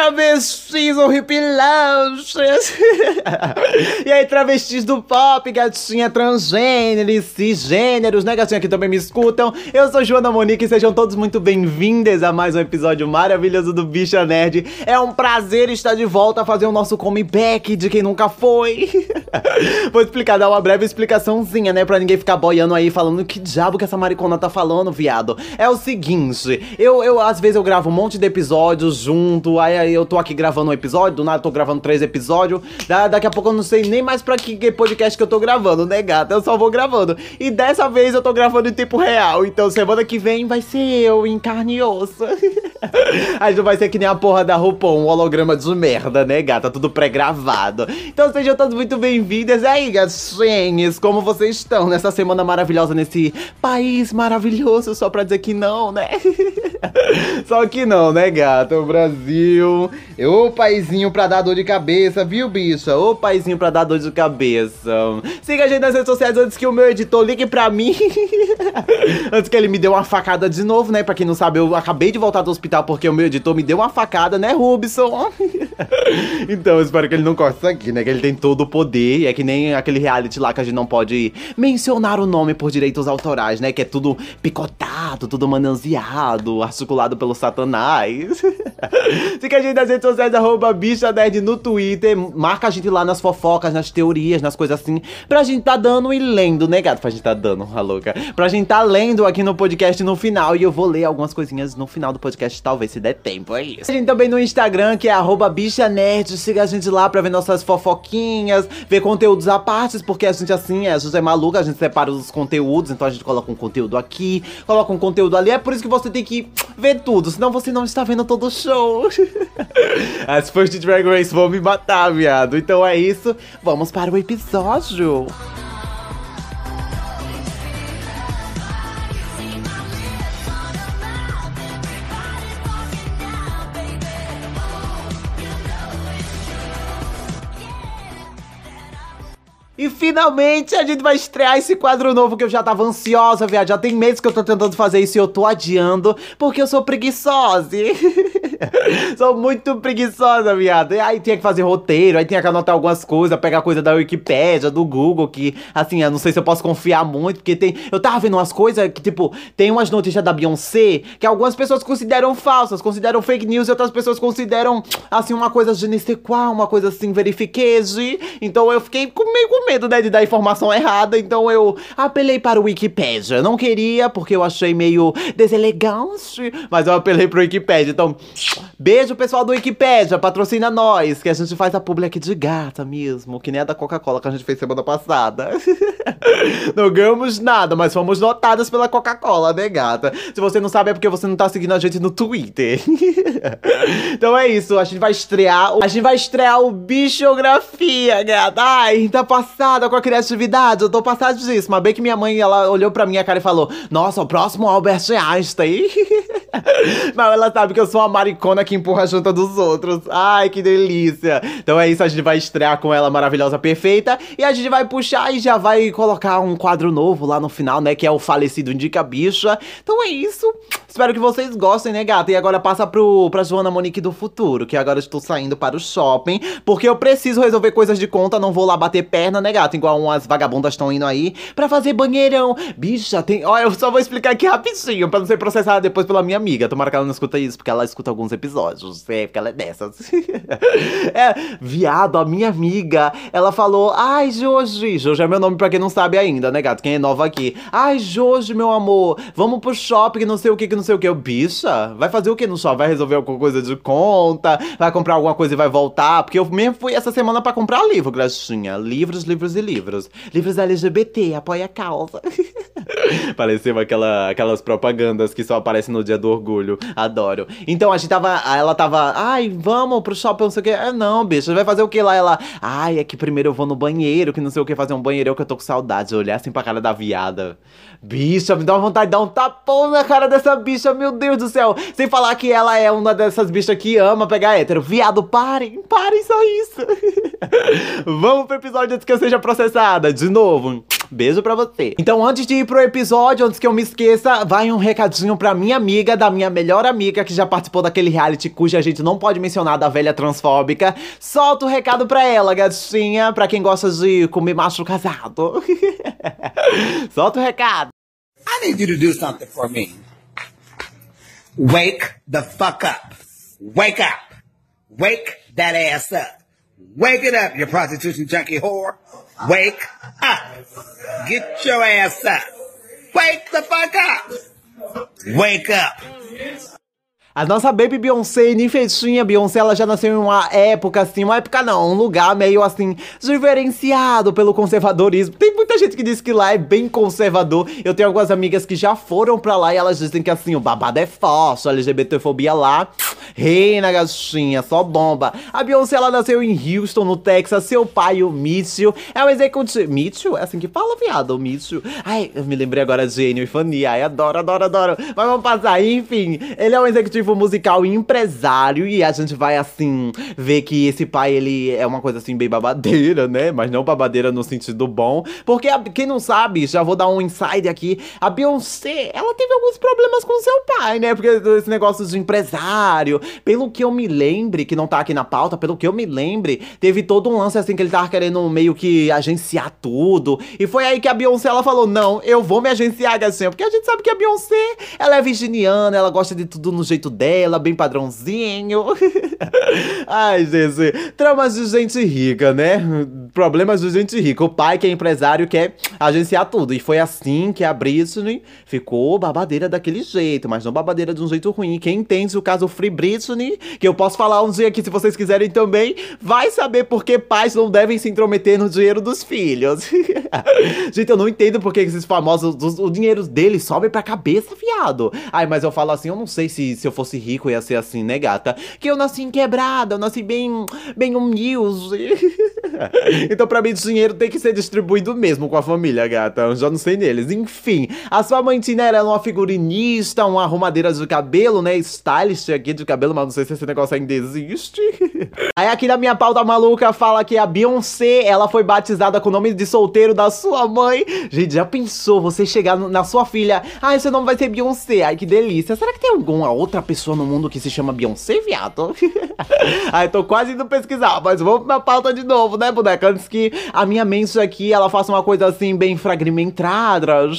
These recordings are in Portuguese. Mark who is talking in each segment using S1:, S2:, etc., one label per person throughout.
S1: travestis horripilantes. e aí, travestis do pop, gatinha transgêneros, cisgêneros, né, gatinha, que também me escutam. Eu sou Joana Monique e sejam todos muito bem-vindos a mais um episódio maravilhoso do Bicha Nerd. É um prazer estar de volta a fazer o nosso comeback de quem nunca foi. Vou explicar, dar uma breve explicaçãozinha, né, pra ninguém ficar boiando aí falando que diabo que essa maricona tá falando, viado. É o seguinte, eu, eu às vezes eu gravo um monte de episódios junto, aí, eu tô aqui gravando um episódio, do nada eu tô gravando três episódios, da, daqui a pouco eu não sei nem mais pra que podcast que eu tô gravando, né, gata? Eu só vou gravando. E dessa vez eu tô gravando em tempo real, então semana que vem vai ser eu em carne e osso. Aí não vai ser que nem a porra da RuPaul, um holograma de merda, né, gata? Tudo pré-gravado. Então sejam todos muito bem-vindas. E aí, gatinhas, como vocês estão nessa semana maravilhosa, nesse país maravilhoso? Só pra dizer que não, né? Só que não, né, gata? O Brasil. Ô paizinho pra dar dor de cabeça, viu, bicha? Ô paizinho pra dar dor de cabeça. Siga a gente nas redes sociais antes que o meu editor ligue pra mim. antes que ele me dê uma facada de novo, né? Pra quem não sabe, eu acabei de voltar do hospital porque o meu editor me deu uma facada, né, Rubson? então, eu espero que ele não corte aqui, né? Que ele tem todo o poder. E é que nem aquele reality lá que a gente não pode mencionar o nome por direitos autorais, né? Que é tudo picotado, tudo manuseado, articulado pelo satanás. Siga a gente nas redes sociais, arroba bicha nerd no Twitter. Marca a gente lá nas fofocas, nas teorias, nas coisas assim. Pra gente tá dando e lendo, né, gato? Pra gente tá dando, a louca. Pra gente tá lendo aqui no podcast no final. E eu vou ler algumas coisinhas no final do podcast, talvez, se der tempo, é isso. A gente também no Instagram, que é arroba bicha nerd. Siga a gente lá pra ver nossas fofoquinhas, ver conteúdos à parte, porque a gente assim, a gente é maluca, a gente separa os conteúdos, então a gente coloca um conteúdo aqui, coloca um conteúdo ali. É por isso que você tem que ver tudo, senão você não está vendo todo o show. As fãs de Drag Race vão me matar, viado. Então é isso, vamos para o episódio. Finalmente a gente vai estrear esse quadro novo que eu já tava ansiosa, viado. Já tem meses que eu tô tentando fazer isso e eu tô adiando porque eu sou preguiçosa. sou muito preguiçosa, viado. E aí tinha que fazer roteiro, aí tinha que anotar algumas coisas, pegar coisa da Wikipédia, do Google, que assim, eu não sei se eu posso confiar muito, porque tem. Eu tava vendo umas coisas que, tipo, tem umas notícias da Beyoncé que algumas pessoas consideram falsas, consideram fake news e outras pessoas consideram, assim, uma coisa de qual, uma coisa assim, verifiqueje. Então eu fiquei com meio com medo, né, de dar informação errada, então eu apelei para o Wikipedia. Não queria, porque eu achei meio deselegante, mas eu apelei pro Wikipedia. Então, beijo pessoal do Wikipedia, patrocina nós, que a gente faz a publi aqui de gata mesmo, que nem a da Coca-Cola que a gente fez semana passada. não ganhamos nada, mas fomos notadas pela Coca-Cola, né, gata? Se você não sabe, é porque você não tá seguindo a gente no Twitter. então é isso, a gente vai estrear, a gente vai estrear o Bichografia, gata. Ai, tá passada com a criatividade, eu tô passadíssima. Bem que minha mãe, ela olhou pra minha cara e falou: Nossa, o próximo Albert Einstein. Mas ela sabe que eu sou uma maricona que empurra a junta dos outros. Ai, que delícia. Então é isso, a gente vai estrear com ela maravilhosa, perfeita. E a gente vai puxar e já vai colocar um quadro novo lá no final, né? Que é o falecido Indica Bicha. Então é isso. Espero que vocês gostem, né, gata? E agora passa pro, pra Joana Monique do futuro, que agora eu estou saindo para o shopping, porque eu preciso resolver coisas de conta, não vou lá bater perna, né, gata? Igual umas vagabundas estão indo aí pra fazer banheirão. Bicha, tem. Ó, eu só vou explicar aqui rapidinho, pra não ser processada depois pela minha amiga. Tomara que ela não escuta isso, porque ela escuta alguns episódios. É, porque ela é dessas. é, viado, a minha amiga, ela falou: Ai, Joji. Joji é meu nome pra quem não sabe ainda, né, gato? Quem é nova aqui. Ai, Joji, meu amor, vamos pro shopping, não sei o que, que não sei o que. Eu, bicha, vai fazer o que no shopping? Vai resolver alguma coisa de conta? Vai comprar alguma coisa e vai voltar? Porque eu mesmo fui essa semana pra comprar livro, gracinha. Livros, livros e livros. Livros LGBT, apoia a causa. Pareceu aquela, aquelas propagandas que só aparecem no dia do orgulho. Adoro. Então a gente tava. Ela tava. Ai, vamos pro shopping, não sei o que. É, não, bicha, vai fazer o que lá? Ela. Ai, é que primeiro eu vou no banheiro, que não sei o que, fazer um banheiro que eu tô com saudade. Olhar assim pra cara da viada. Bicha, me dá uma vontade de dar um tapão na cara dessa bicha, meu Deus do céu. Sem falar que ela é uma dessas bichas que ama pegar hétero. Viado, parem, parem só isso. Vamos pro episódio antes que eu seja processada. De novo. Beijo pra você. Então, antes de ir pro episódio, antes que eu me esqueça, vai um recadinho pra minha amiga, da minha melhor amiga, que já participou daquele reality cuja gente não pode mencionar da velha transfóbica. Solta o um recado pra ela, gatinha, pra quem gosta de comer macho casado. Solta o um recado.
S2: I need you to do something for me. Wake the fuck up. Wake up. Wake that ass up. Wake it up, you prostitution junkie whore. Wake up. Get your ass up. Wake the fuck up. Wake up.
S1: A nossa baby Beyoncé, ninfeitinha Beyoncé, ela já nasceu em uma época assim, uma época não, um lugar meio assim, diferenciado pelo conservadorismo. Tem muita gente que diz que lá é bem conservador. Eu tenho algumas amigas que já foram pra lá e elas dizem que assim, o babado é forte, a LGBTfobia lá reina gatinha, só bomba. A Beyoncé, ela nasceu em Houston, no Texas. Seu pai, o Mitchell, é um executivo. Mitchell? É assim que fala, viado, o Mitchell. Ai, eu me lembrei agora de Enio e Fanny. Ai, adoro, adoro, adoro. Mas vamos passar. Enfim, ele é um executivo musical e empresário. E a gente vai, assim, ver que esse pai, ele é uma coisa, assim, bem babadeira, né? Mas não babadeira no sentido bom. Porque, a, quem não sabe, já vou dar um inside aqui. A Beyoncé, ela teve alguns problemas com seu pai, né? Porque esse negócio de empresário, pelo que eu me lembre, que não tá aqui na pauta, pelo que eu me lembre, teve todo um lance assim que ele tava querendo meio que agenciar tudo. E foi aí que a Beyoncé ela falou: Não, eu vou me agenciar, gatinha. Porque a gente sabe que a Beyoncé, ela é virginiana, ela gosta de tudo no jeito dela, bem padrãozinho. Ai, Jesus. Tramas de gente rica, né? Problemas de gente rica. O pai, que é empresário, quer agenciar tudo. E foi assim que a Britney ficou babadeira daquele jeito, mas não babadeira de um jeito ruim. Quem entende o caso Free Britney, que eu posso falar um dia aqui se vocês quiserem também, vai saber por que pais não devem se intrometer no dinheiro dos filhos. gente, eu não entendo por que esses famosos, o dinheiro deles sobe pra cabeça, viado. Ai, mas eu falo assim, eu não sei se, se eu rico ia ser assim, né, gata? Que eu nasci em quebrada, eu nasci bem, bem humilde. então, pra mim, dinheiro tem que ser distribuído mesmo com a família, gata. Eu já não sei neles. Enfim, a sua mãe Tina era uma figurinista, uma arrumadeira de cabelo, né? Stylist aqui de cabelo, mas não sei se esse negócio ainda existe. Aí aqui na minha pauta maluca fala que a Beyoncé, ela foi batizada com o nome de solteiro da sua mãe. Gente, já pensou você chegar na sua filha, ah, seu nome vai ser Beyoncé, ai que delícia. Será que tem alguma outra pessoa no mundo que se chama Beyoncé, viado? ai, tô quase indo pesquisar, mas vamos pra pauta de novo, né, boneca? Antes que a minha mente aqui, ela faça uma coisa assim, bem fragmentada.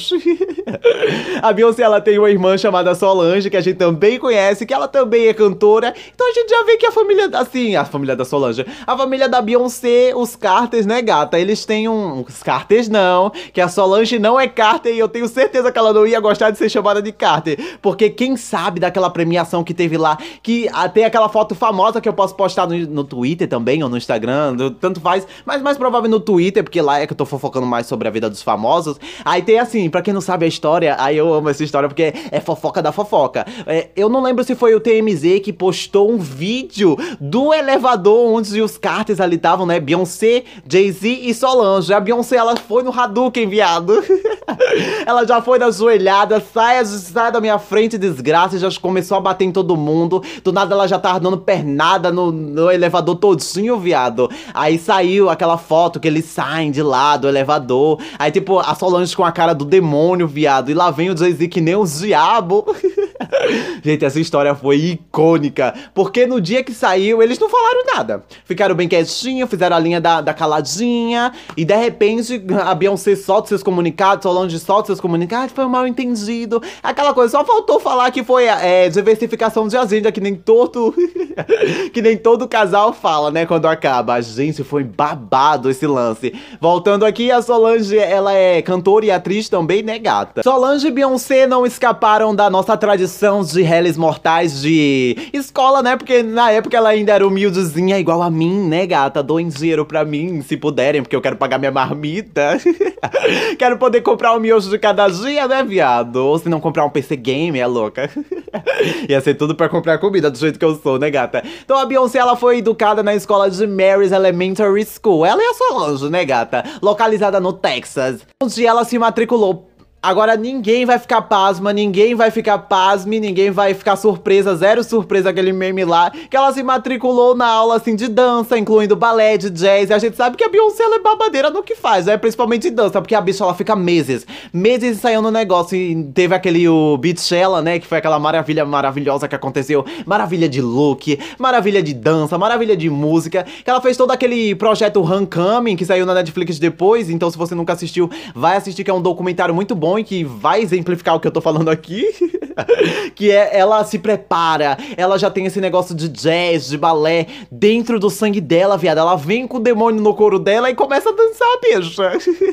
S1: a Beyoncé, ela tem uma irmã chamada Solange, que a gente também conhece, que ela também é cantora. Então a gente já vê que a família, assim, a família da Solange, a família da Beyoncé, os Carters, né, gata? Eles têm um. Os Carters não, que a Solange não é Carter e eu tenho certeza que ela não ia gostar de ser chamada de Carter. Porque quem sabe daquela premiação que teve lá, que tem aquela foto famosa que eu posso postar no, no Twitter também, ou no Instagram, tanto faz, mas mais provável no Twitter, porque lá é que eu tô fofocando mais sobre a vida dos famosos. Aí tem assim, pra quem não sabe a história, aí eu amo essa história porque é fofoca da fofoca. É, eu não lembro se foi o TMZ que postou um vídeo do elevador onde os Carters ali estavam, né? Beyoncé, Jay-Z e Solange. A Beyoncé, ela foi no Hadouken, viado. ela já foi na joelhada, sai, sai da minha frente, desgraça, já começou a bater em todo mundo. Do nada ela já tava dando pernada no, no elevador todinho, viado. Aí saiu aquela foto que eles saem de lá do elevador. Aí, tipo, a Solange com a cara do demônio, viado. E lá vem o Jay-Z que nem os diabo. Gente, essa história foi icônica. Porque no dia que saiu, eles não falaram nada. Ficaram bem quietinhos, fizeram a linha da, da caladinha. E de repente, a Beyoncé solta seus comunicados, Solange solta seus comunicados. Foi um mal entendido. Aquela coisa, só faltou falar que foi é, diversificação de agenda, que nem todo. que nem todo casal fala, né? Quando acaba. Gente, foi babado esse lance. Voltando aqui, a Solange, ela é cantora e atriz também, né, gata? Solange e Beyoncé não escaparam da nossa tradição de réis mortais de escola, né? Porque na época ela ainda era humildezinha, igual a mim, né, gata? Doem dinheiro pra mim, se puderem, porque eu quero pagar minha marmita. quero poder comprar um miojo de cada dia, né, viado? Ou se não comprar um PC game, é louca. Ia ser tudo pra comprar comida, do jeito que eu sou, né, gata? Então a Beyoncé, ela foi educada na escola de Mary's Elementary School. Ela é a Solange, né, gata? Localizada no Texas. Onde ela se matriculou Agora ninguém vai ficar pasma, ninguém vai ficar pasme, ninguém vai ficar surpresa, zero surpresa aquele meme lá, que ela se matriculou na aula assim de dança, incluindo balé, de jazz, e a gente sabe que a Beyoncé é babadeira no que faz, né? Principalmente de dança, porque a bicha ela fica meses, meses ensaiando no negócio, e teve aquele o Beachella, né, que foi aquela maravilha maravilhosa que aconteceu, maravilha de look, maravilha de dança, maravilha de música, que ela fez todo aquele projeto Homecoming, que saiu na Netflix depois, então se você nunca assistiu, vai assistir que é um documentário muito bom que vai exemplificar o que eu tô falando aqui. que é ela se prepara, ela já tem esse negócio de jazz, de balé dentro do sangue dela, viado. Ela vem com o demônio no couro dela e começa a dançar, bicha.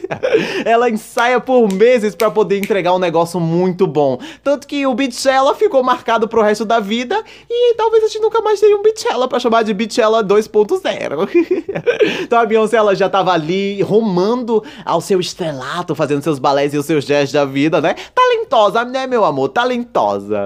S1: ela ensaia por meses para poder entregar um negócio muito bom. Tanto que o Beachella ficou marcado pro resto da vida e talvez a gente nunca mais tenha um Beachella pra chamar de Beachella 2.0. então a Beyoncé ela já tava ali romando ao seu estrelato, fazendo seus balés e os seus jazz da vida, né? Talentosa, né, meu amor? Talentosa.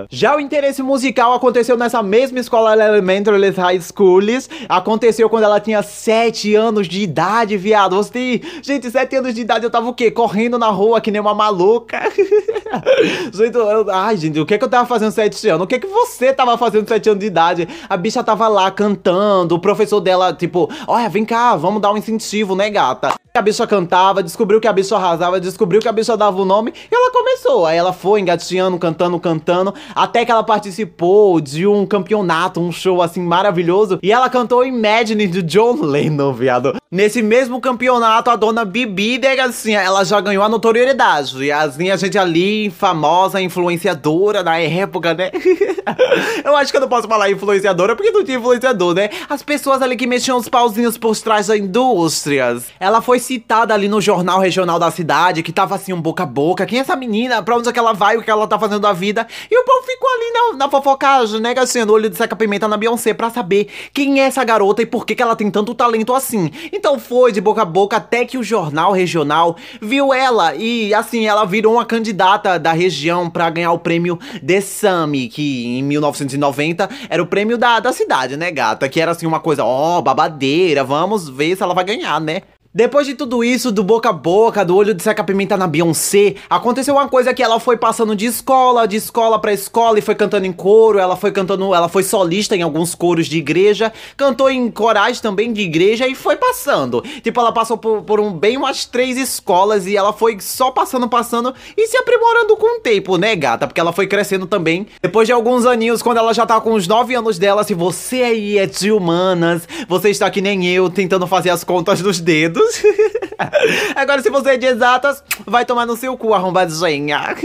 S1: Já o interesse musical aconteceu nessa mesma escola Elementary High Schools. Aconteceu quando ela tinha 7 anos de idade, viado. Você. Gente, 7 anos de idade eu tava o quê? Correndo na rua que nem uma maluca. gente, eu... Ai, gente, o que que eu tava fazendo 7 anos? O que que você tava fazendo 7 anos de idade? A bicha tava lá cantando, o professor dela, tipo, olha, vem cá, vamos dar um incentivo, né, gata? A bicha cantava, descobriu que a bicha arrasava, descobriu que a bicha dava o nome e ela começou. Aí ela foi engatinhando, cantando, cantando, até que ela participou de um campeonato, um show assim maravilhoso. E ela cantou Imagine de John Lennon, viado. Nesse mesmo campeonato, a dona Bibi, assim, ela já ganhou a notoriedade. E a gente ali, famosa, influenciadora na época, né? eu acho que eu não posso falar influenciadora porque não tinha influenciador, né? As pessoas ali que mexiam os pauzinhos por trás da indústrias. Ela foi citada ali no jornal regional da cidade, que tava assim, um boca a boca. Quem é essa menina? Pra onde é que ela vai? O que ela tá fazendo da vida? E o povo ficou ali na, na fofocagem, né, assim, no olho de seca-pimenta na Beyoncé pra saber quem é essa garota e por que, que ela tem tanto talento assim. Foi de boca a boca até que o jornal regional viu ela e, assim, ela virou uma candidata da região pra ganhar o prêmio The Sami, que em 1990 era o prêmio da, da cidade, né, gata? Que era assim uma coisa, ó, oh, babadeira, vamos ver se ela vai ganhar, né? Depois de tudo isso, do boca a boca, do olho de seca-pimenta na Beyoncé, aconteceu uma coisa que ela foi passando de escola, de escola para escola e foi cantando em coro, ela foi cantando, ela foi solista em alguns coros de igreja, cantou em corais também de igreja e foi passando. Tipo, ela passou por, por um, bem umas três escolas e ela foi só passando, passando e se aprimorando com o tempo, né, gata? Porque ela foi crescendo também. Depois de alguns aninhos, quando ela já tá com os nove anos dela, se você aí é de humanas, você está que nem eu, tentando fazer as contas dos dedos, Agora, se você é de exatas, vai tomar no seu cu, arrombadinha.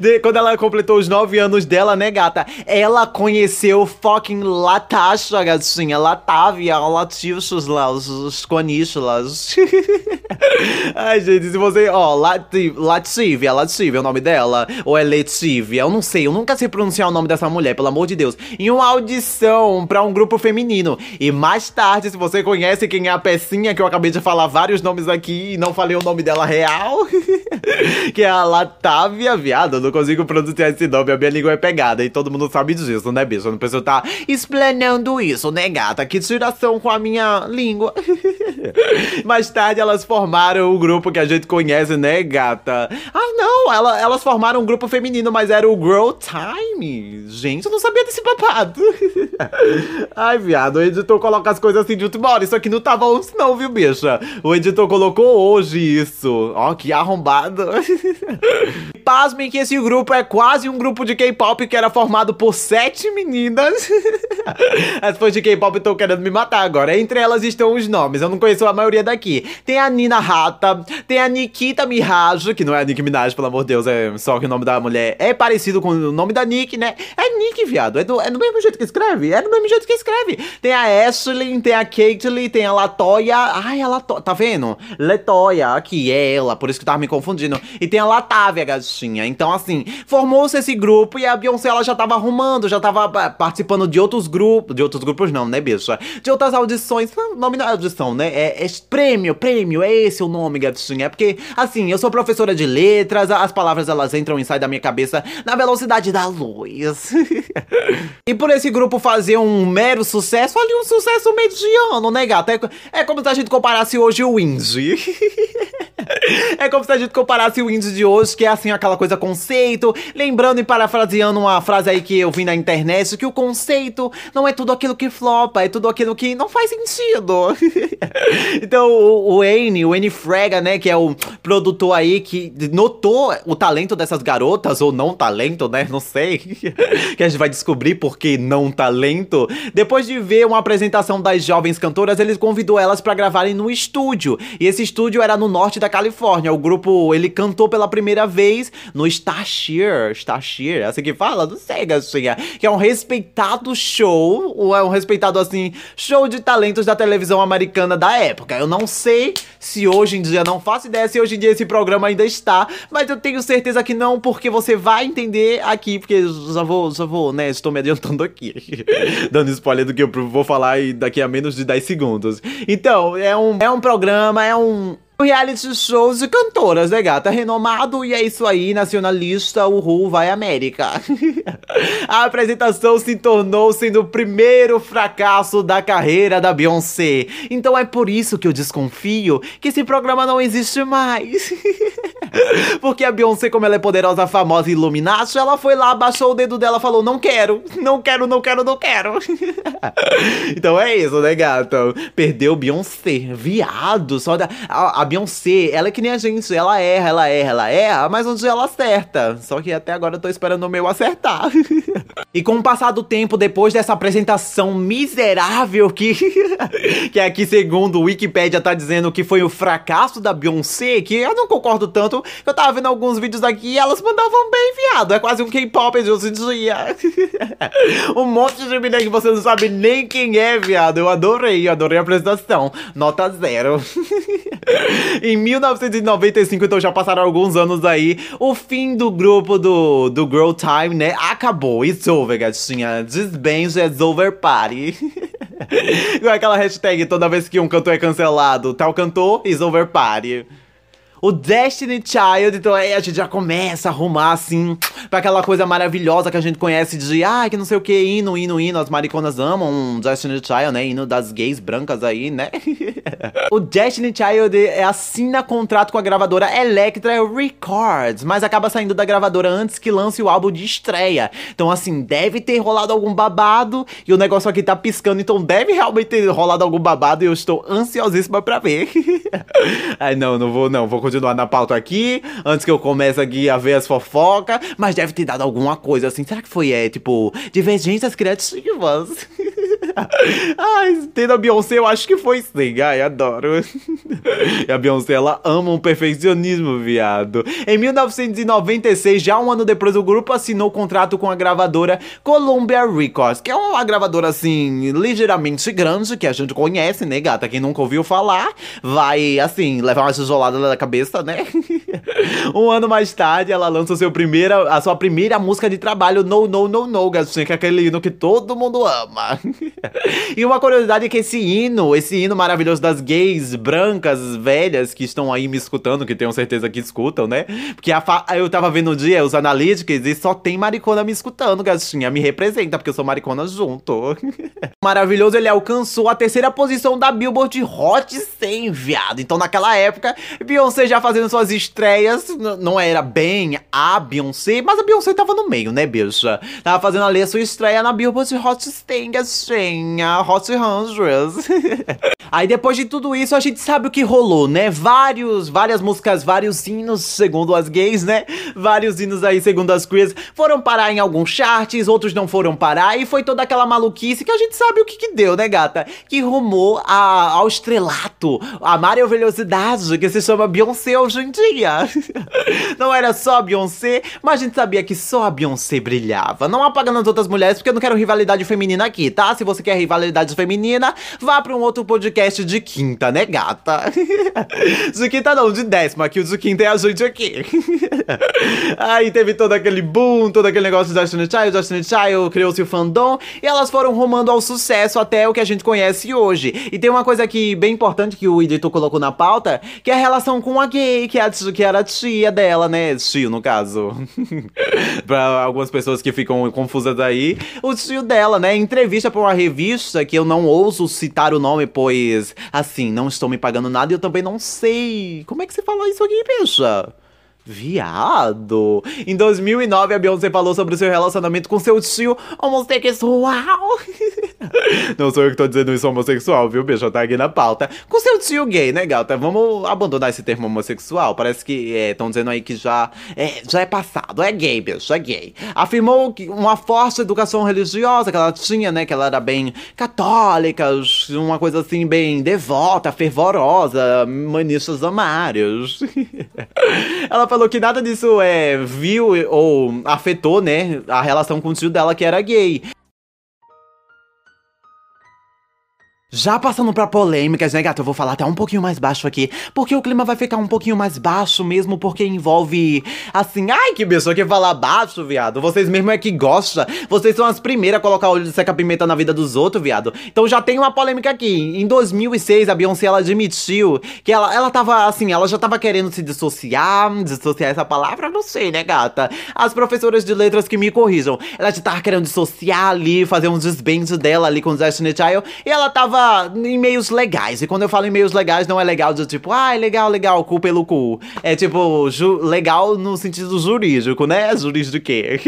S1: De, quando ela completou os 9 anos dela, né, gata? Ela conheceu fucking Latasha, gatinha. Latávia, latichos lá, os, os conichulas. Ai, gente, se você. Ó, Lativia, Lativia é o nome dela? Ou é Letivia? Eu não sei, eu nunca sei pronunciar o nome dessa mulher, pelo amor de Deus. Em uma audição pra um grupo feminino. E mais tarde, se você conhece quem é a pecinha que eu acabei acabei de falar vários nomes aqui e não falei o nome dela real. que é a Latávia, viado. Eu não consigo pronunciar esse nome, a minha língua é pegada. E todo mundo sabe disso, né, bicho? Eu não preciso estar tá explanando isso, né, gata? Que tiração com a minha língua. Mais tarde elas formaram o grupo que a gente conhece, né, gata? Ah, não, ela, elas formaram um grupo feminino, mas era o Grow Time. Gente, eu não sabia desse babado. Ai, viado, o editor coloca as coisas assim de última hora. Isso aqui não tava antes, não, viu, bicho? Bicha. O editor colocou hoje isso. Ó, que arrombado. Pasmem que esse grupo é quase um grupo de K-pop que era formado por sete meninas. As fãs de K-pop estão querendo me matar agora. Entre elas estão os nomes. Eu não conheço a maioria daqui. Tem a Nina Rata, tem a Nikita Mirage, que não é a Nicki Minaj, pelo amor de Deus, é só que o nome da mulher é parecido com o nome da Nick, né? É Nick, viado. É do, é do mesmo jeito que escreve. É do mesmo jeito que escreve. Tem a Ashley, tem a Caitlyn, tem a Latoya. Ai, ela tá vendo? Letoya, aqui, é ela, por isso que tava me confundindo. E tem a Latávia, gatinha. Então, assim, formou-se esse grupo e a Beyoncé ela já tava arrumando, já tava ah, participando de outros grupos. De outros grupos, não, né, bicha? De outras audições. Não, nome não é audição, né? É, é prêmio, prêmio, é esse o nome, gatinha. É porque, assim, eu sou professora de letras, as palavras elas entram e saem da minha cabeça na velocidade da luz. e por esse grupo fazer um mero sucesso, ali um sucesso mediano, né, gata? É, é como se a gente comparasse hoje o Indy. É como se a gente comparasse o índice de hoje, que é assim aquela coisa conceito. Lembrando e parafraseando uma frase aí que eu vi na internet, que o conceito não é tudo aquilo que flopa, é tudo aquilo que não faz sentido. então o, o Wayne, o Wayne Frega, né, que é o produtor aí que notou o talento dessas garotas, ou não talento, né, não sei. que a gente vai descobrir porque não talento. Depois de ver uma apresentação das jovens cantoras, ele convidou elas para gravarem no estúdio. E esse estúdio era no norte da Califórnia. O grupo, ele cantou pela primeira vez no Starshire. Starshire, é assim que fala? Não sei, gatinha. Que é um respeitado show, ou é um respeitado, assim, show de talentos da televisão americana da época. Eu não sei se hoje em dia, não faço ideia se hoje em dia esse programa ainda está, mas eu tenho certeza que não, porque você vai entender aqui, porque já vou, já vou, né, estou me adiantando aqui, dando spoiler do que eu vou falar daqui a menos de 10 segundos. Então, é um, é um programa, é um reality shows de cantoras, né, gata? Renomado e é isso aí, nacionalista, o Ru vai América. a apresentação se tornou sendo o primeiro fracasso da carreira da Beyoncé. Então é por isso que eu desconfio que esse programa não existe mais. Porque a Beyoncé, como ela é poderosa, famosa e Illuminati, ela foi lá, baixou o dedo dela falou: Não quero, não quero, não quero, não quero. então é isso, né, gata? Perdeu Beyoncé, viado. Só da. A, a Beyoncé, ela é que nem a gente, ela erra, ela erra, ela erra, mas um dia ela acerta. Só que até agora eu tô esperando o meu acertar. e com o passar do tempo, depois dessa apresentação miserável que, que aqui, segundo o Wikipedia, tá dizendo que foi o fracasso da Beyoncé, que eu não concordo tanto, eu tava vendo alguns vídeos aqui e elas mandavam bem, viado. É quase um K-pop de hoje em dia. um monte de menina que você não sabe nem quem é, viado. Eu adorei, adorei a apresentação. Nota zero. em 1995, então já passaram alguns anos aí, o fim do grupo do, do Girl Time, né? Acabou. It's over, gatinha. Disband is over party. Igual aquela hashtag toda vez que um cantor é cancelado, tal cantor is over party o Destiny Child. Então aí a gente já começa a arrumar assim pra aquela coisa maravilhosa que a gente conhece de ah, que não sei o que, hino, hino, hino. As mariconas amam um Destiny Child, né? Hino das gays brancas aí, né? o Destiny Child é, assina contrato com a gravadora Electra Records, mas acaba saindo da gravadora antes que lance o álbum de estreia. Então, assim, deve ter rolado algum babado e o negócio aqui tá piscando, então deve realmente ter rolado algum babado e eu estou ansiosíssima pra ver. Ai, não, não vou, não, vou continuar na pauta aqui, antes que eu comece aqui a ver as fofocas, mas deve ter dado alguma coisa assim. Será que foi, é, tipo, divergências criativas? Ai, tendo a Beyoncé, eu acho que foi sim. Ai, adoro. e a Beyoncé, ela ama um perfeccionismo, viado. Em 1996, já um ano depois, o grupo assinou contrato com a gravadora Columbia Records, que é uma gravadora, assim, ligeiramente grande, que a gente conhece, né, gata? Quem nunca ouviu falar, vai, assim, levar uma tijolada na cabeça cabeça, né? um ano mais tarde, ela lança seu primeira, a sua primeira música de trabalho, No No No No, gatinha, que é aquele hino que todo mundo ama. e uma curiosidade é que esse hino, esse hino maravilhoso das gays brancas, velhas, que estão aí me escutando, que tenho certeza que escutam, né? Porque eu tava vendo um dia os analíticos e só tem maricona me escutando, gatinha. Me representa, porque eu sou maricona junto. Maravilhoso, ele alcançou a terceira posição da Billboard Hot 100, viado. Então naquela época, Beyoncé já fazendo suas estreias, não era bem a Beyoncé, mas a Beyoncé tava no meio, né, bicha? Tava fazendo ali a sua estreia na Billboard Hot 100, a Hot 100. Aí depois de tudo isso, a gente sabe o que rolou, né? Vários, várias músicas, vários hinos, segundo as gays, né? Vários hinos aí, segundo as queers, foram parar em alguns charts, outros não foram parar, e foi toda aquela maluquice que a gente sabe o que que deu, né, gata? Que rumou a, ao estrelato, a maravilhosidade que se chama Beyoncé hoje em dia. Não era só a Beyoncé, mas a gente sabia que só a Beyoncé brilhava. Não apagando as outras mulheres, porque eu não quero rivalidade feminina aqui, tá? Se você você quer rivalidade feminina, vá pra um outro podcast de quinta, né, gata? de quinta não, de décima, que o de quinta é a gente aqui. Aí teve todo aquele boom, todo aquele negócio de Destiny Child, Destiny Child, criou-se o fandom, e elas foram rumando ao sucesso até o que a gente conhece hoje. E tem uma coisa aqui bem importante que o editor colocou na pauta, que é a relação com a gay, que, é a, que era a tia dela, né? Tio, no caso. pra algumas pessoas que ficam confusas aí, o tio dela, né? Entrevista pra uma revista que eu não ouso citar o nome, pois, assim, não estou me pagando nada e eu também não sei. Como é que você fala isso aqui, bicha? Viado! Em 2009, a Beyoncé falou sobre o seu relacionamento com seu tio homossexual. Não sou eu que tô dizendo isso homossexual, viu, bicho? Tá aqui na pauta. Com seu tio gay, né, gata? Vamos abandonar esse termo homossexual. Parece que estão é, dizendo aí que já é, já é passado. É gay, bicho, é gay. Afirmou que uma forte educação religiosa que ela tinha, né? Que ela era bem católica, uma coisa assim, bem devota, fervorosa, manistas amários. ela falou que nada disso é, viu ou afetou, né, a relação com o tio dela que era gay. Já passando pra polêmicas, né, gato? Eu vou falar até um pouquinho mais baixo aqui, porque o clima vai ficar um pouquinho mais baixo mesmo, porque envolve, assim, ai, que pessoa que fala baixo, viado. Vocês mesmo é que gosta. Vocês são as primeiras a colocar olho de seca-pimenta na vida dos outros, viado. Então já tem uma polêmica aqui. Em 2006, a Beyoncé, ela admitiu que ela, ela tava, assim, ela já tava querendo se dissociar, dissociar essa palavra, não sei, né, gata? As professoras de letras que me corrijam. Ela já tava querendo dissociar ali, fazer um desbende dela ali com o Destiny Child, e ela tava em meios legais. E quando eu falo em meios legais, não é legal de tipo, ah, legal, legal, cu pelo cu. É tipo, legal no sentido jurídico, né? Jurídico de quê?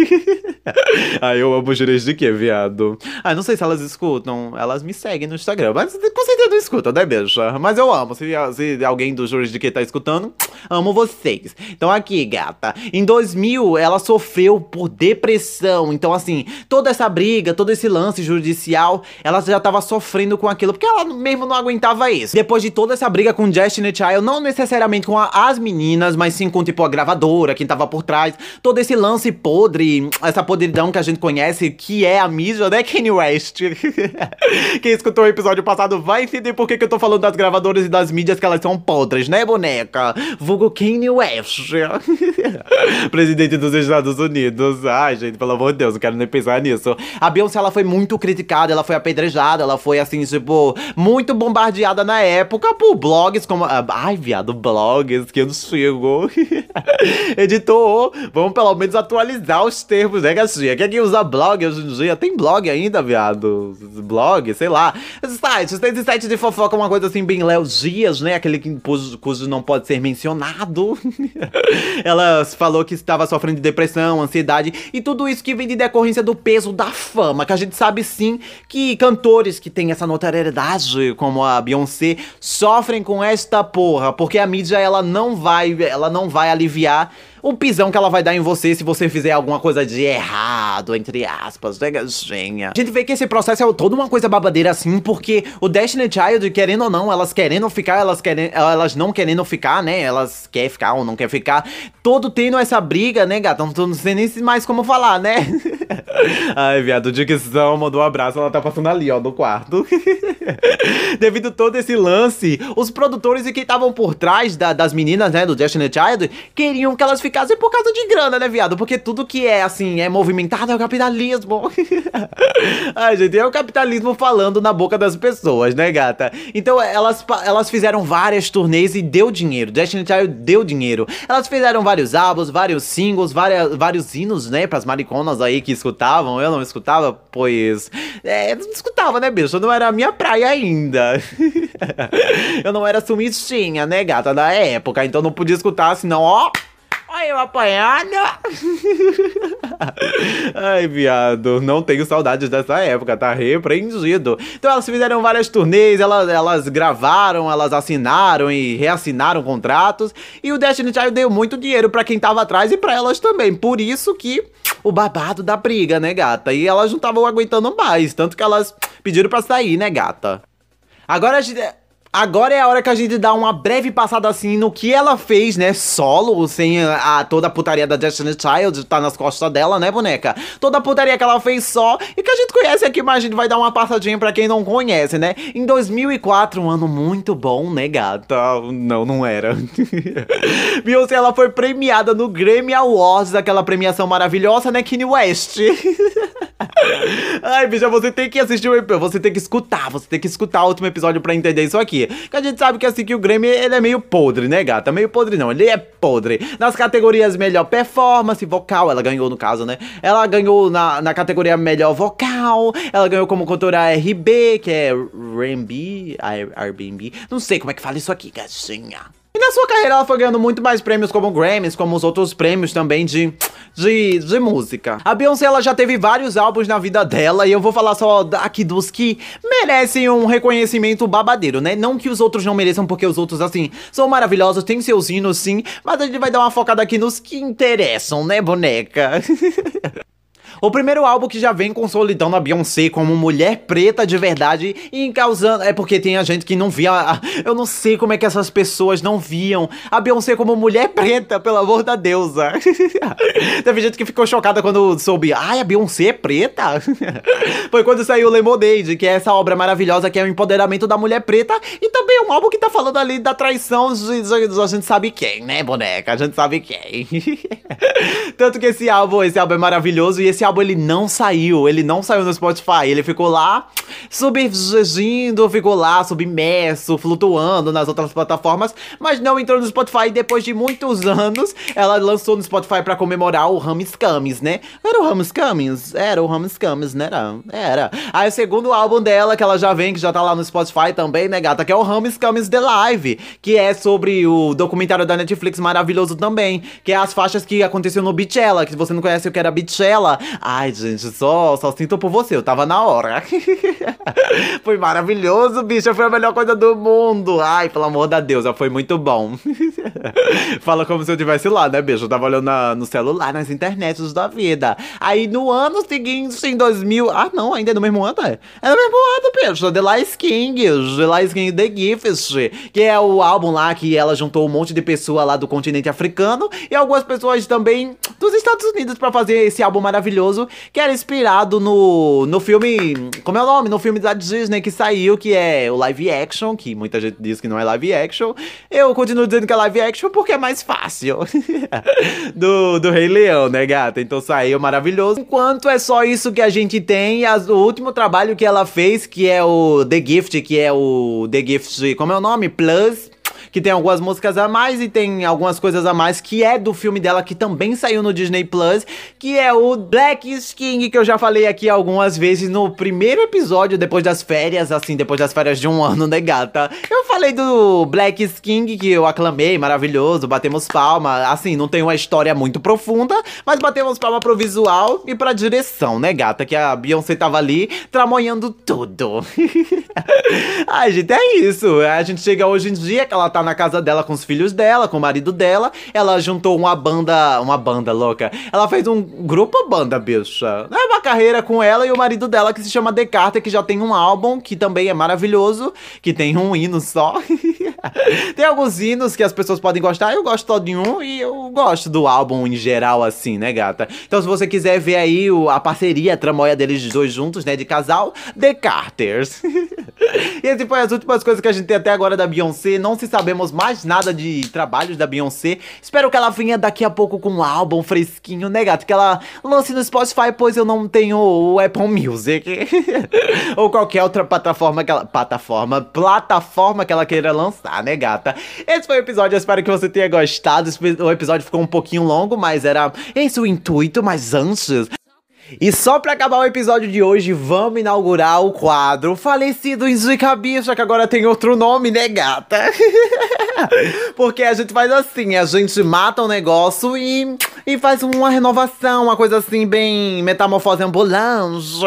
S1: ah, eu amo jurídico de quê, viado? Ah, não sei se elas escutam. Elas me seguem no Instagram, mas com certeza não escutam, né, beijo? Mas eu amo. Se, se alguém do jurídico de quê tá escutando, amo vocês. Então aqui, gata. Em 2000, ela sofreu por depressão. Então, assim, toda essa briga, todo esse lance judicial, ela já tava sofrendo com aquilo aquilo, porque ela mesmo não aguentava isso. Depois de toda essa briga com Destiny Child, não necessariamente com a, as meninas, mas sim com, tipo, a gravadora, quem tava por trás, todo esse lance podre, essa podridão que a gente conhece, que é a mídia, né, Kanye West? quem escutou o episódio passado vai entender por que, que eu tô falando das gravadoras e das mídias que elas são podres, né, boneca? Vulgo Kanye West. Presidente dos Estados Unidos. Ai, gente, pelo amor de Deus, não quero nem pensar nisso. A Beyoncé, ela foi muito criticada, ela foi apedrejada, ela foi, assim, tipo, tipo, muito bombardeada na época por blogs como. Ah, ai, viado, blogs que eu não sigo. Editor, vamos pelo menos atualizar os termos, né, gatinha? Quem é que usa blog hoje em dia? Tem blog ainda, viado? Blog, sei lá. Sites, tem site de fofoca, uma coisa assim, bem Léo Dias, né? Aquele que, cujo não pode ser mencionado. Ela falou que estava sofrendo de depressão, ansiedade e tudo isso que vem de decorrência do peso da fama, que a gente sabe sim que cantores que têm essa notoriedade popularidade como a Beyoncé sofrem com esta porra, porque a mídia ela não vai, ela não vai aliviar o pisão que ela vai dar em você se você fizer alguma coisa de errado, entre aspas, né, gatinha? A gente vê que esse processo é toda uma coisa babadeira assim, porque o Destiny Child, querendo ou não, elas querendo ficar, elas querendo, elas não querendo ficar, né? Elas querem ficar ou não quer ficar, todo tendo essa briga, né, gata? Não, não sei nem mais como falar, né? Ai, viado, dicção, mandou um abraço, ela tá passando ali, ó, no quarto. Devido todo esse lance, os produtores e quem estavam por trás da, das meninas, né, do Destiny Child, queriam que elas ficassem por causa de grana, né, viado? Porque tudo que é, assim, é movimentado é o capitalismo. Ai, gente, é o capitalismo falando na boca das pessoas, né, gata? Então, elas, elas fizeram várias turnês e deu dinheiro. Destiny Child deu dinheiro. Elas fizeram vários álbuns, vários singles, várias, vários hinos, né, pras mariconas aí que escutavam. Eu não escutava, pois... É, não escutava, né, bicho? Não era a minha praia ainda. eu não era sumidinha, né, gata, da época. Então não podia escutar, senão, ó... Olha eu apanhando. Ai, viado, não tenho saudades dessa época, tá repreendido. Então elas fizeram várias turnês, elas, elas gravaram, elas assinaram e reassinaram contratos. E o Destiny Child deu muito dinheiro para quem tava atrás e para elas também. Por isso que o babado da briga, né, gata? E elas não estavam aguentando mais, tanto que elas pediram para sair, né, gata? Agora a gente Agora é a hora que a gente dá uma breve passada assim no que ela fez, né? Solo, sem a, toda a putaria da Destiny Child tá nas costas dela, né, boneca? Toda a putaria que ela fez só e que a gente conhece aqui, mas a gente vai dar uma passadinha pra quem não conhece, né? Em 2004, um ano muito bom, né, gata? Não, não era. Beyoncé, ela foi premiada no Grammy Awards, aquela premiação maravilhosa, né, Kanye West. Ai, bicha, você tem que assistir o episódio, você tem que escutar, você tem que escutar o último episódio pra entender isso aqui. Que a gente sabe que assim que o Grammy, ele é meio podre, né, gata? Meio podre não, ele é podre. Nas categorias melhor performance, vocal, ela ganhou no caso, né? Ela ganhou na, na categoria melhor vocal, ela ganhou como cantora RB, que é R&B, Airbnb, não sei como é que fala isso aqui, gatinha. E na sua carreira ela foi ganhando muito mais prêmios como Grammys, como os outros prêmios também de, de, de música. A Beyoncé ela já teve vários álbuns na vida dela e eu vou falar só aqui dos que merecem um reconhecimento babadeiro, né? Não que os outros não mereçam, porque os outros, assim, são maravilhosos, tem seus hinos sim, mas a gente vai dar uma focada aqui nos que interessam, né, boneca? O primeiro álbum que já vem consolidando a Beyoncé como mulher preta de verdade e causando. É porque tem a gente que não via. Eu não sei como é que essas pessoas não viam a Beyoncé como mulher preta, pelo amor da deusa. Teve gente que ficou chocada quando soube. Ai, a Beyoncé é preta? Foi quando saiu Lemonade, que é essa obra maravilhosa que é o empoderamento da mulher preta. E também um álbum que tá falando ali da traição a gente sabe quem, né, boneca? A gente sabe quem. Tanto que esse álbum, esse álbum é maravilhoso e esse álbum ele não saiu, ele não saiu no Spotify, ele ficou lá submergindo, ficou lá submerso, flutuando nas outras plataformas, mas não entrou no Spotify depois de muitos anos. Ela lançou no Spotify para comemorar o Ramis Camis, né? Era o Ramis Camis? Era o Ramis Camis, né? Era. Era. Aí o segundo álbum dela, que ela já vem, que já tá lá no Spotify também, né, gata? Que é o Ramis Camis The Live, que é sobre o documentário da Netflix maravilhoso também, que é as faixas que aconteceu no Beachella, que você não conhece o que era Beachella. Ai, gente, só, só sinto por você, eu tava na hora. foi maravilhoso, bicho, foi a melhor coisa do mundo. Ai, pelo amor da Deus, foi muito bom. Fala como se eu estivesse lá, né, bicho? Eu tava olhando na, no celular, nas internets da vida. Aí no ano seguinte, em 2000. Ah, não, ainda é no mesmo ano, é? É no mesmo ano, bicho. The Lies King, The Lies King The Gift, que é o álbum lá que ela juntou um monte de pessoas lá do continente africano e algumas pessoas também dos Estados Unidos para fazer esse álbum maravilhoso que era inspirado no, no filme. Como é o nome? No filme da Disney que saiu, que é o live action, que muita gente diz que não é live action. Eu continuo dizendo que é live action porque é mais fácil. do, do Rei Leão, né, gata? Então saiu maravilhoso. Enquanto é só isso que a gente tem, as, o último trabalho que ela fez, que é o The Gift, que é o The Gift, como é o nome? Plus que tem algumas músicas a mais e tem algumas coisas a mais que é do filme dela que também saiu no Disney Plus, que é o Black King, que eu já falei aqui algumas vezes no primeiro episódio depois das férias, assim, depois das férias de um ano, né, gata? Eu falei do Black King que eu aclamei, maravilhoso, batemos palma, assim, não tem uma história muito profunda, mas batemos palma pro visual e pra direção, né, gata? Que a Beyoncé tava ali tramonhando tudo. Ai, gente, é isso. A gente chega hoje em dia que ela tá na casa dela com os filhos dela, com o marido dela. Ela juntou uma banda, uma banda louca. Ela fez um grupo banda, bicha. É uma carreira com ela e o marido dela que se chama The Carter, que já tem um álbum que também é maravilhoso, que tem um hino só. tem alguns hinos que as pessoas podem gostar, eu gosto só de um e eu gosto do álbum em geral assim, né, gata? Então se você quiser ver aí o, a parceria, a tramóia deles dois juntos, né, de casal, The Carters. e esse foi as últimas coisas que a gente tem até agora da Beyoncé. Não se sabe sabemos mais nada de trabalhos da Beyoncé. Espero que ela venha daqui a pouco com um álbum fresquinho, né, gato? Que ela lance no Spotify, pois eu não tenho o Apple Music. Ou qualquer outra plataforma que ela. Plataforma. Plataforma que ela queira lançar, né, gata? Esse foi o episódio. Eu espero que você tenha gostado. O episódio ficou um pouquinho longo, mas era esse o intuito. Mas antes. E só pra acabar o episódio de hoje, vamos inaugurar o quadro Falecido em Zica Bicha, que agora tem outro nome, né, gata? Porque a gente faz assim, a gente mata um negócio e e faz uma renovação, uma coisa assim, bem metamorfose ambulante.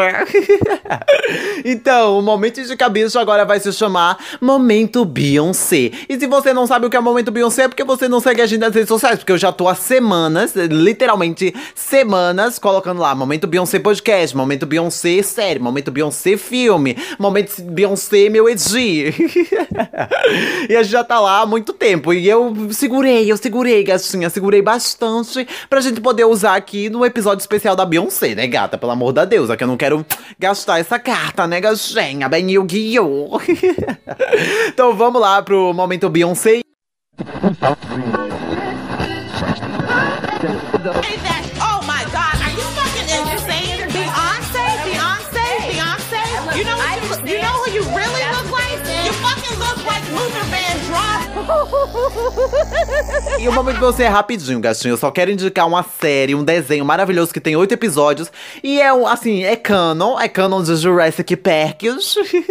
S1: então, o Momento de Cabicho agora vai se chamar Momento Beyoncé. E se você não sabe o que é Momento Beyoncé, é porque você não segue a gente nas redes sociais, porque eu já tô há semanas, literalmente semanas, colocando lá Momento Beyoncé Podcast, Momento Beyoncé Série, Momento Beyoncé Filme, Momento Beyoncé Meu Edi. e a gente já tá lá há muito tempo. E eu segurei, eu segurei, gatinha, segurei bastante pra gente poder usar aqui no episódio especial da Beyoncé, né, gata? Pelo amor de Deus, aqui eu não quero gastar essa carta, né, gatinha? Bem Yu-Gi-Oh! então vamos lá pro momento Beyoncé. E o momento você é rapidinho, gatinho. Eu só quero indicar uma série, um desenho maravilhoso que tem oito episódios. E é, um, assim, é canon. É canon de Jurassic Park.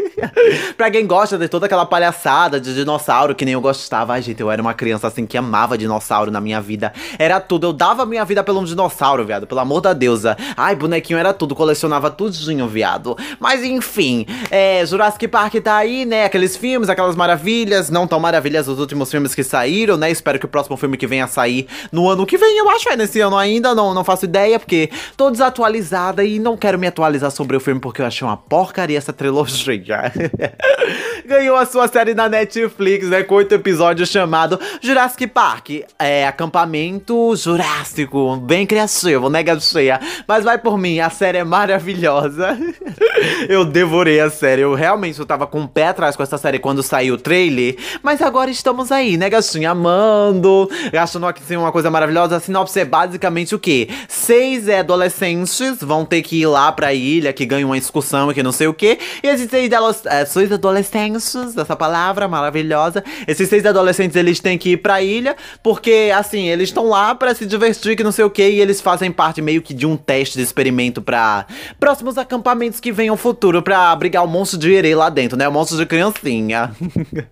S1: pra quem gosta de toda aquela palhaçada de dinossauro, que nem eu gostava. Ai, gente, eu era uma criança, assim, que amava dinossauro na minha vida. Era tudo. Eu dava minha vida pelo um dinossauro, viado. Pelo amor da deusa. Ai, bonequinho era tudo. Colecionava tudinho, viado. Mas, enfim. É, Jurassic Park tá aí, né? Aqueles filmes, aquelas maravilhas. Não tão maravilhas os últimos filmes que saíram, né? Espero que o próximo filme que venha a sair no ano que vem, eu acho, é nesse ano ainda, não, não faço ideia, porque tô desatualizada e não quero me atualizar sobre o filme porque eu achei uma porcaria essa trilogia. Ganhou a sua série na Netflix, né? Com oito episódios chamado Jurassic Park. É acampamento jurássico. Bem criativo, né, cheia? Mas vai por mim, a série é maravilhosa. eu devorei a série. Eu realmente eu tava com o pé atrás com essa série quando saiu o trailer. Mas agora estamos aí, né, gatinha? Amando. Achando que tem uma coisa maravilhosa. A sinopse é basicamente o quê? Seis adolescentes vão ter que ir lá pra ilha, que ganham uma excursão e que não sei o quê. E esses seis, é, seis adolescentes, essa palavra maravilhosa. Esses seis adolescentes, eles têm que ir pra ilha, porque, assim, eles estão lá pra se divertir, que não sei o quê. E eles fazem parte meio que de um teste de experimento pra próximos acampamentos que venham futuro pra brigar o monstro de herê lá dentro, né? O monstro de criancinha.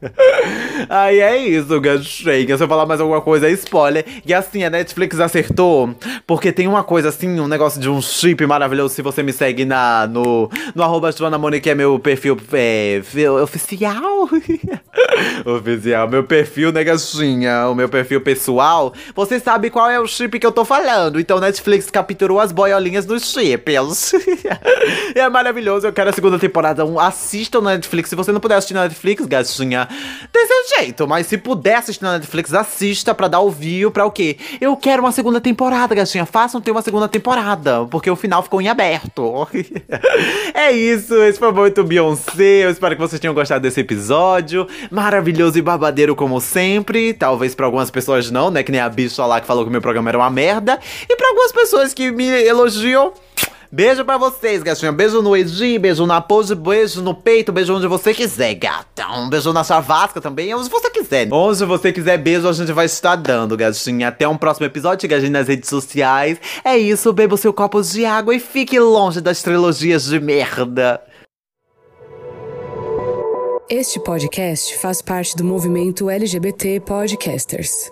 S1: Aí é isso, Gunshake. Se eu falar mais alguma coisa, é spoiler. E assim, a Netflix acertou, porque tem uma coisa assim, um negócio de um chip maravilhoso. Se você me segue na, no, no arroba Joana Moni, que é meu perfil é, oficial. oficial, meu perfil, né, gatinha? O meu perfil pessoal. Você sabe qual é o chip que eu tô falando. Então, Netflix capturou as boiolinhas dos chips. é maravilhoso. Eu quero a segunda temporada. Assistam na Netflix. Se você não puder assistir na Netflix, gatinha, tem seu jeito. Mas se puder assistir na Netflix, assista pra dar o view pra o quê? Eu quero uma segunda temporada, gatinha. Façam ter uma segunda temporada. Porque o final ficou em aberto. é isso. Esse foi muito Beyoncé. Eu espero que vocês tenham gostado desse episódio. Maravilhoso e babadeiro como sempre. Talvez pra algumas pessoas não, né? Que nem a bicha lá que falou que meu programa era uma merda. E pra algumas pessoas que me elogiam. Beijo pra vocês, gatinha. Beijo no Edi, beijo na pose, beijo no peito, beijo onde você quiser, gata. Um beijo na sua vasca também, onde você quiser. Onde você quiser beijo, a gente vai estar dando, gatinha. Até um próximo episódio, siga a gente nas redes sociais. É isso, beba o seu copo de água e fique longe das trilogias de merda.
S3: Este podcast faz parte do movimento LGBT Podcasters.